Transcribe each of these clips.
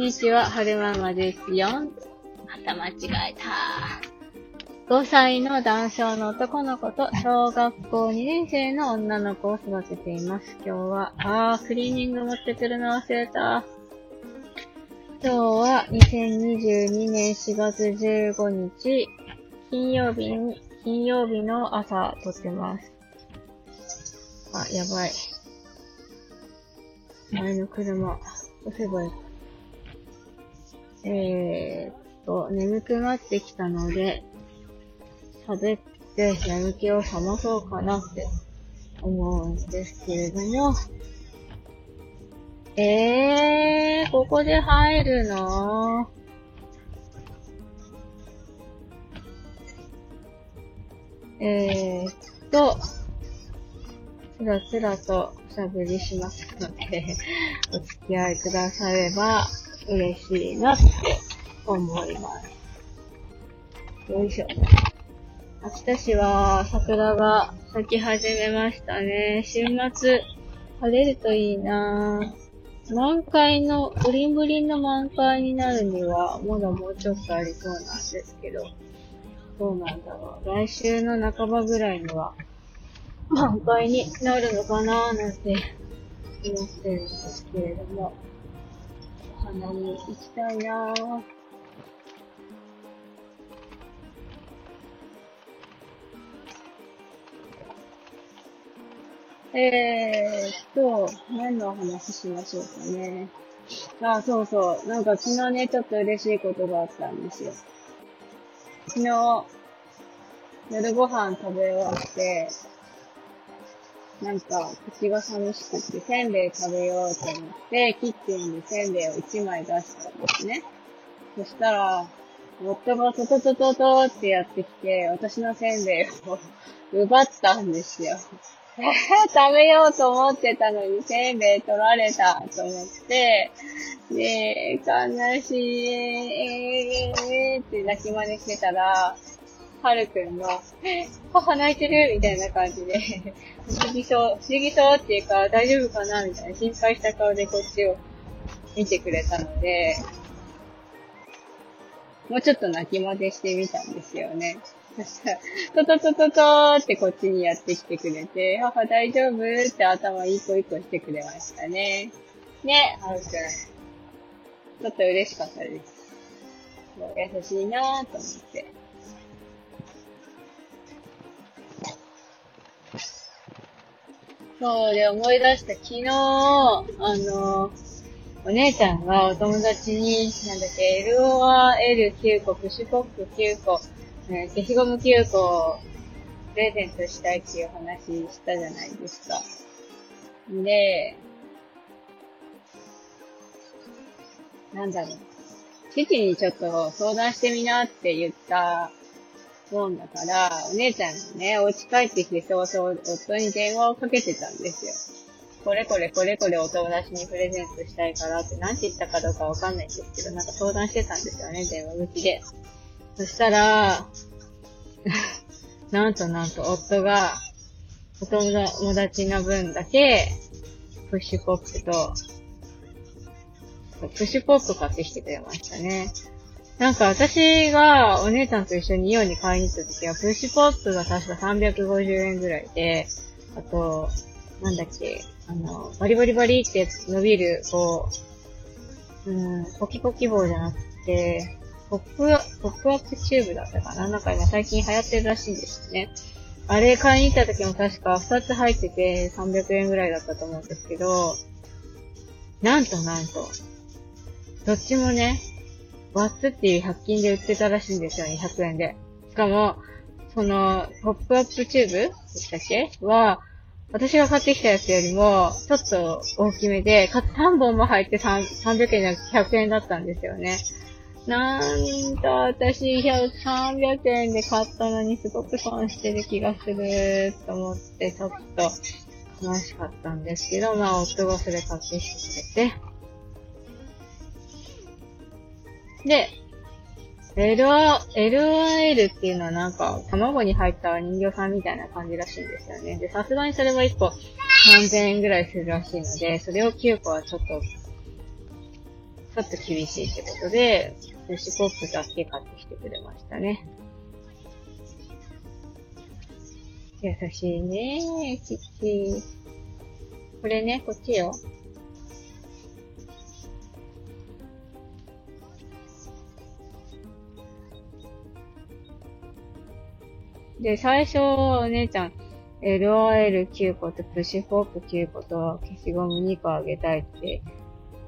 んにちは、はるままですよ。また間違えた。5歳の男性の男の子と小学校2年生の女の子を育てています。今日は、あー、クリーニング持ってくるの忘れた。今日は2022年4月15日、金曜日に、金曜日の朝撮ってます。あ、やばい。前の車、押せばいい。えー、っと、眠くなってきたので、喋って眠気を覚まそうかなって思うんですけれども、えー、ここで入るの？えーっと、つらつらとおしゃべりしますので、お付き合いくだされば。嬉しいなって思います。よいしょ。秋田市は桜が咲き始めましたね。週末晴れるといいな満開の、ブリンブリンの満開になるには、まだもうちょっとありそうなんですけど、どうなんだろう。来週の半ばぐらいには、満開になるのかななんて思ってるんですけれども、花見行きたいなぁ。えーっと、何の話しましょうかね。あ、そうそう。なんか昨日ね、ちょっと嬉しいことがあったんですよ。昨日、夜ご飯食べ終わって、なんか、口が寂しくって、せんべい食べようと思って、キッチンにせんべいを1枚出したんですね。そしたら、夫がトトトトトってやってきて、私のせんべいを奪ったんですよ。食べようと思ってたのにせんべい取られたと思って、で、悲しい、えー、って泣き真似してたら、はるくんが、母泣いてるみたいな感じで、不思議そう、不思議そうっていうか、大丈夫かなみたいな心配した顔でこっちを見てくれたので、もうちょっと泣きまでしてみたんですよね。そしたら、トトトトーってこっちにやってきてくれて、母大丈夫って頭一個一個してくれましたね。ね、はるくん。ちょっと嬉しかったです。優しいなぁと思って。そうで思い出した昨日、あの、お姉ちゃんがお友達に、なんだっけ、LOR9 個、プシュポック9個、消しゴム9個をプレゼントしたいっていう話したじゃないですか。で、なんだろう。父にちょっと相談してみなって言ったもんだから、お姉ちゃんがね、お家帰ってきて早々夫に電話をかけてたんですよ。これこれこれこれお友達にプレゼントしたいからって、なんて言ったかどうかわかんないんですけど、なんか相談してたんですよね、電話口で。そしたら、なんとなんと夫が、お友達の分だけ、プッシュポップと、プッシュポップ買ってきてくれましたね。なんか私がお姉ちゃんと一緒にイオンに買いに行った時は、プッシュポップが確か350円ぐらいで、あと、なんだっけ、あの、バリバリバリって伸びる、こう、うん、ポキポキ棒じゃなくて、ポップ、ポップアップチューブだったかな？なんか今最近流行ってるらしいんですよね。あれ買いに行った時も確か2つ入ってて300円ぐらいだったと思うんですけど、なんとなんと、どっちもね、 Watts っていう100均で売ってたらしいんですよ、200円で。しかも、その、ポップアップチューブでしたっけ？は、私が買ってきたやつよりも、ちょっと大きめで、かつ3本も入って300円じゃなくて100円だったんですよね。なんと私、300円で買ったのにすごく損してる気がすると思って、ちょっと悲しかったんですけど、まあ夫がそれ買ってきてくれて、で、LR、LRL っていうのはなんか、卵に入った人形さんみたいな感じらしいんですよね。で、さすがにそれは1個3000円ぐらいするらしいので、それを9個はちょっと、ちょっと厳しいってことで、寿司ポップだけ買ってきてくれましたね。優しいねキッキー。これね、こっちよ。で、最初、お姉ちゃん、LOL9 個とプッシュフォーク9個と消しゴム2個あげたいって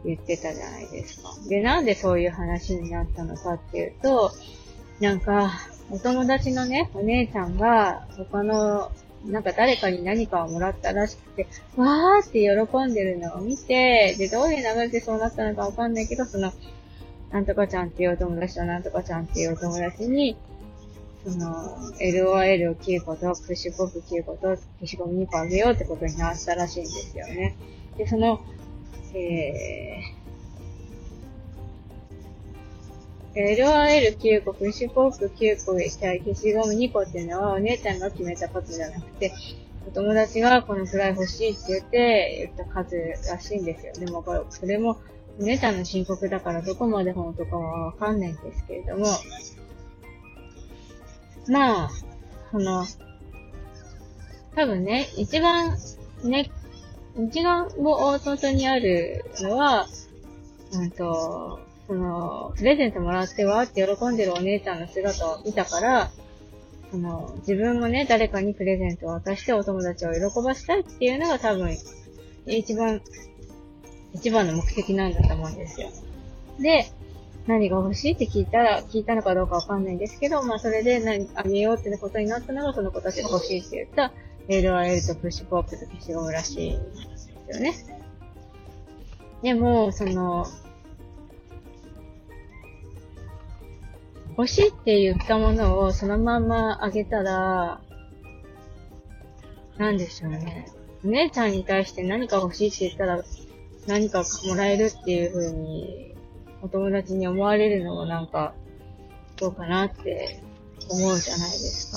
言ってたじゃないですか。で、なんでそういう話になったのかっていうと、なんか、お友達のね、お姉ちゃんが、他の、なんか誰かに何かをもらったらしくて、わーって喜んでるのを見て、で、どういう流れでそうなったのかわかんないけど、その、なんとかちゃんっていうお友達となんとかちゃんっていうお友達に、その、LOL を9個と、プッシュポップ9個と、消しゴム2個あげようってことになったらしいんですよね。で、その、えー、LOL9 個、プッシュポップ9個したい消しゴム2個っていうのはお姉ちゃんが決めたことじゃなくて、お友達がこのくらい欲しいって言って言った数らしいんですよ。でもこれ、それもお姉ちゃんの申告だからどこまで本当かはわかんないんですけれども、まあ、その、多分ね、一番ね、一番も大外にあるのは、うんと、その、プレゼントもらってわーって喜んでるお姉ちゃんの姿を見たから、その、自分もね、誰かにプレゼントを渡してお友達を喜ばしたいっていうのが多分、一番、一番の目的なんだと思うんですよ。で、何が欲しいって聞いたら、聞いたのかどうかわかんないんですけど、まあそれで何、あげようってことになったのがその子たちが欲しいって言った、LRL とプッシュポップと消しゴムらしいんですよね。でも、その、欲しいって言ったものをそのままあげたら、なんでしょうね。お姉ちゃんに対して何か欲しいって言ったら、何かもらえるっていう風にお友達に思われるのもなんか、どうかなって思うじゃないです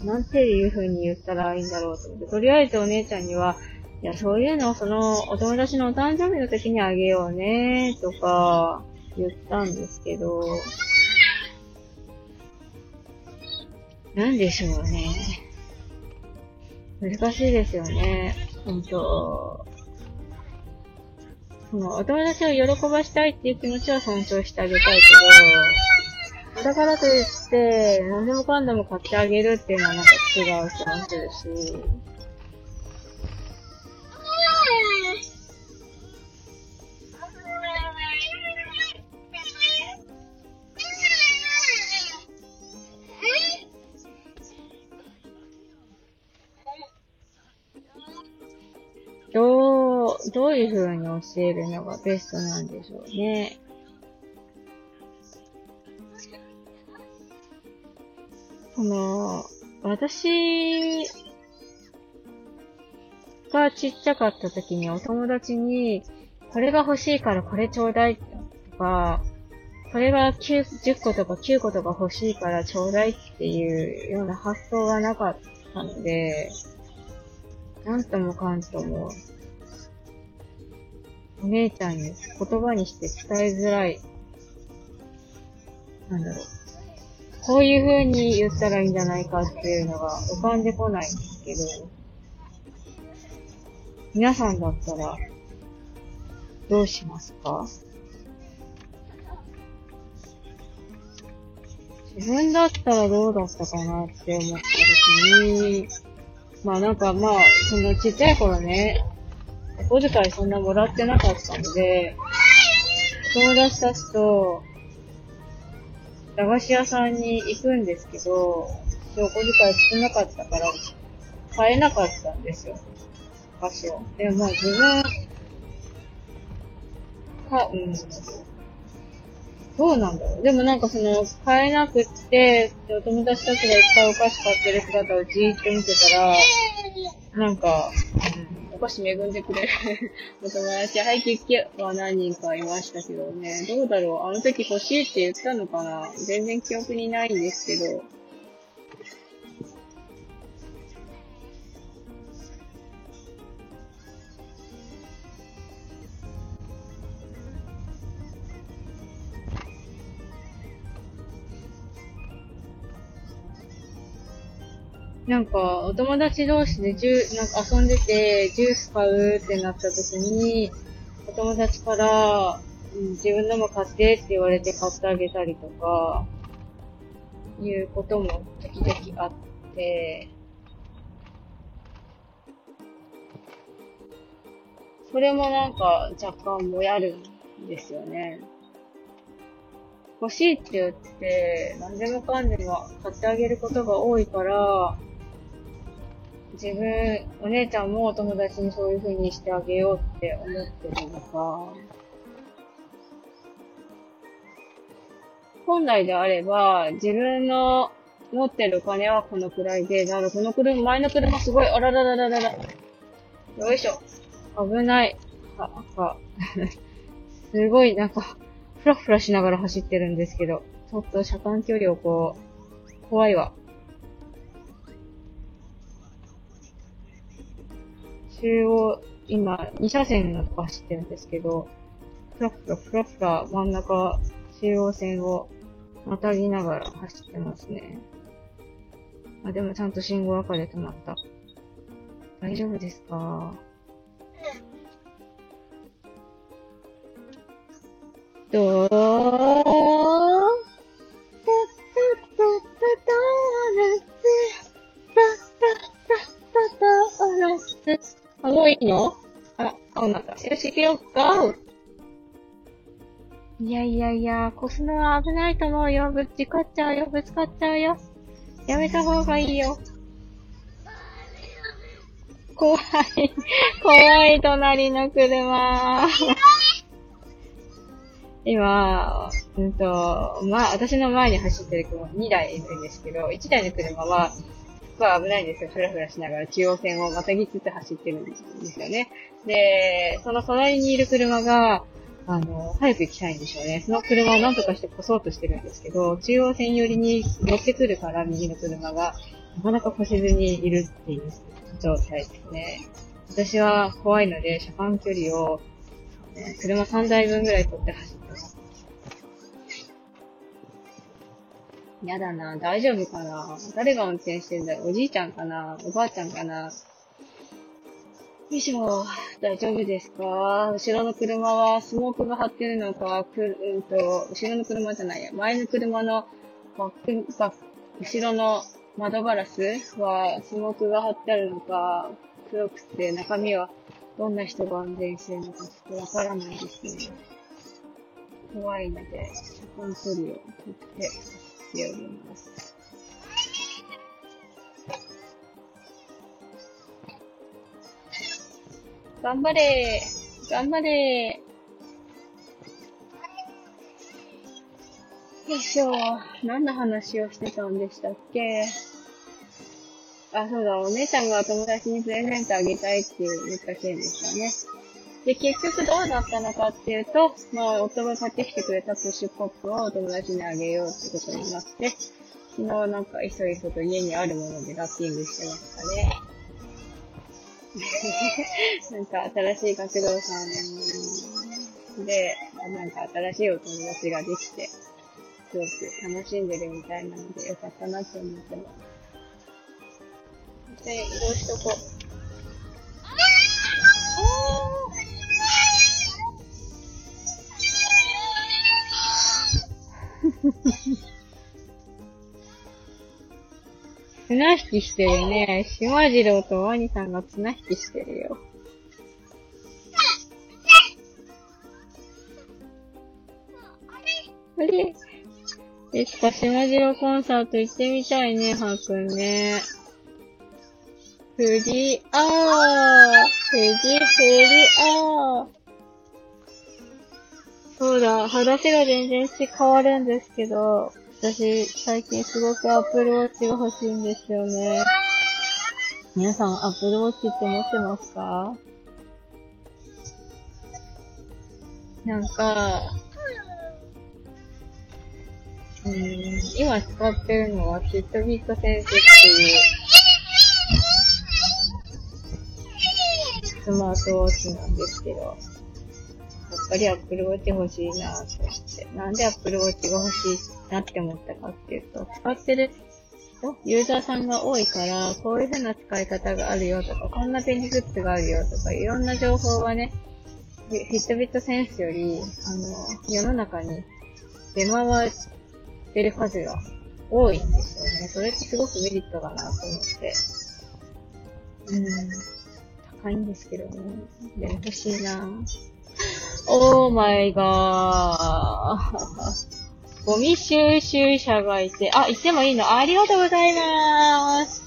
か。なんていう風に言ったらいいんだろうと思って、とりあえずお姉ちゃんには、いや、そういうのをそのお友達のお誕生日の時にあげようね、とか言ったんですけど、なんでしょうね。難しいですよね。本当その、お友達を喜ばしたいっていう気持ちは尊重してあげたいけど、だからといって、何でもかんでも買ってあげるっていうのはなんか違う気もするし、どういう風に教えるのがベストなんでしょうね。この、私がちっちゃかった時にお友達に、これが欲しいからこれちょうだいとか、これが9 10個とか9個とか欲しいからちょうだいっていうような発想がなかったので、なんともかんともお姉ちゃんに言葉にして伝えづらい。なんだろう。こういう風に言ったらいいんじゃないかっていうのが浮かんでこないんですけど、皆さんだったら、どうしますか？自分だったらどうだったかなって思った時に、まあなんかまあ、そのちっちゃい頃ね、お小遣いそんなもらってなかったので、友達たちと、駄菓子屋さんに行くんですけど、お小遣い少なかったから、買えなかったんですよ。お菓子を。でも自分、か、うん。どうなんだろう。でもなんかその、買えなくって、お友達たちがいっぱいお菓子買ってる姿をじーっと見てたら、なんか、うん少し恵んでくれる お友達、はいキッキは何人かいましたけどね。どうだろうあの時欲しいって言ったのかな全然記憶にないんですけど。なんか、お友達同士でジュなんか遊んでて、ジュース買うってなった時に、お友達から、自分のも買ってって言われて買ってあげたりとか、いうことも時々あって、それもなんか若干もやるんですよね。欲しいって言って、何でもかんでも買ってあげることが多いから、自分、お姉ちゃんもお友達にそういう風にしてあげようって思ってるのか、本来であれば、自分の持ってるお金はこのくらいで、だからこの車、前の車すごい、あらららららら。よいしょ。危ない。あ、なんかすごい、なんか、ふらふらしながら走ってるんですけど、ちょっと車間距離をこう、怖いわ。中央、今、2車線のとこ走ってるんですけど、ふらふらふらふら真ん中、中央線をまたぎながら走ってますね。あ、でもちゃんと信号赤で止まった。大丈夫ですか？どう？やいや、こすのは危ないと思うよ。ぶつかっちゃうよ、ぶつかっちゃうよ。やめた方がいいよ。怖い。怖い、隣の車。今、うんと、まあ、私の前に走ってる車2台いるんですけど、1台の車は、すごい危ないんですよ。ふらふらしながら中央線をまたぎつつ走ってるんですよね。で、その隣にいる車が、あの、早く行きたいんでしょうね。その車を何とかして越そうとしてるんですけど、中央線寄りに乗ってくるから右の車が、なかなか越せずにいるっていう状態ですね。私は怖いので、車間距離を、ね、車3台分ぐらい取って走ってますやだな。大丈夫かな誰が運転してんだよ。おじいちゃんかなおばあちゃんかなよいしょ。大丈夫ですか？後ろの車はスモークが張ってるのか、く、うんと、後ろの車じゃないや。前の車のバック、バック、後ろの窓ガラスはスモークが張ってあるのか、黒くて中身はどんな人が運転してるのかちょっとわからないですね。怖いので、車間距離をとってしております。頑張れ頑張れよいしょ。何の話をしてたんでしたっけ？あ、そうだ、お姉ちゃんが友達にプレゼントあげたいって言った件でしたね。で、結局どうだったのかっていうと、まあ、夫が買ってきてくれたプッシュポップをお友達にあげようってことになって、昨日なんかいそいそと家にあるものでラッピングしてましたね。なんか新しい学童さんで、なんか新しいお友達ができて、すごく楽しんでるみたいなのでよかったなって思ってます。で、移動しとこう。綱引きしてるね。島次郎とワニさんが綱引きしてるよ。あれ？いつか島次郎コンサート行ってみたいね、はーくんね。ふりあーふりふりあーそうだ、話が全然変わるんですけど、私、最近すごくアップルウォッチが欲しいんですよね。皆さん、アップルウォッチって持ってますか？なんか、うん、今使ってるのは、キットビットセンスっていう、スマートウォッチなんですけど、やっぱり Apple Watch 欲しいなと思って。なんで Apple Watch が欲しいってなって思ったかっていうと、使ってるユーザーさんが多いから、こういう風な使い方があるよとか、こんな便利グッズがあるよとか、いろんな情報がね、フィットビットセンスより、あの、世の中に出回ってる数が多いんですよね。それってすごくメリットだなと思って。うん。高いんですけどね。でも欲しいなオーマイガー。ゴミ収集車がいて、あ、行ってもいいの？ありがとうございまーす。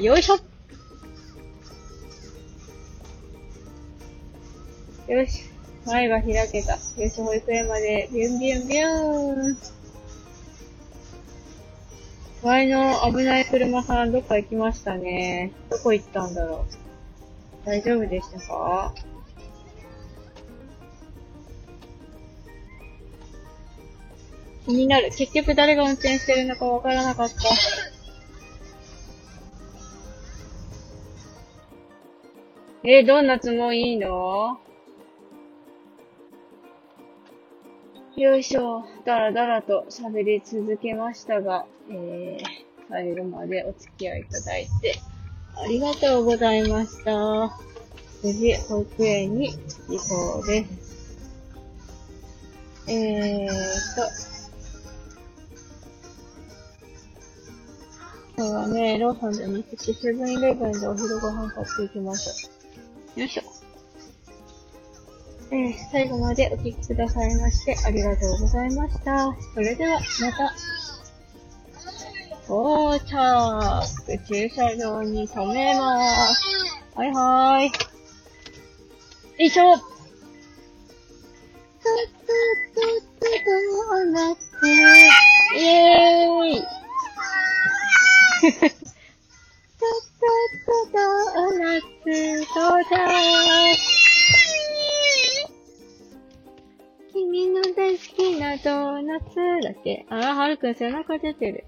よいしょ。よし。前が開けた。よし、保育園まで。ビュンビュンビューン。前の危ない車さんどっか行きましたね。どこ行ったんだろう。大丈夫でしたか？気になる。結局誰が運転してるのかわからなかった。えー、ドーナツもいいの？よいしょ。だらだらと喋り続けましたが、えー、最後までお付き合いいただいて、ありがとうございました。無事、保育園に行こうです。えーと、今日はね、ローソンじゃなくてセブンイレブンでお昼ご飯買っていきました。よいしょ。えー、最後までお聞きくださいましてありがとうございました。それでは、また。到着駐車場に止めまーす。はいはーい。よいしょトゥトゥトゥトゥドーナツイェーイ ドドドーナツ到着君の大好きなドーナツだって。あー、はるくん背中出てる。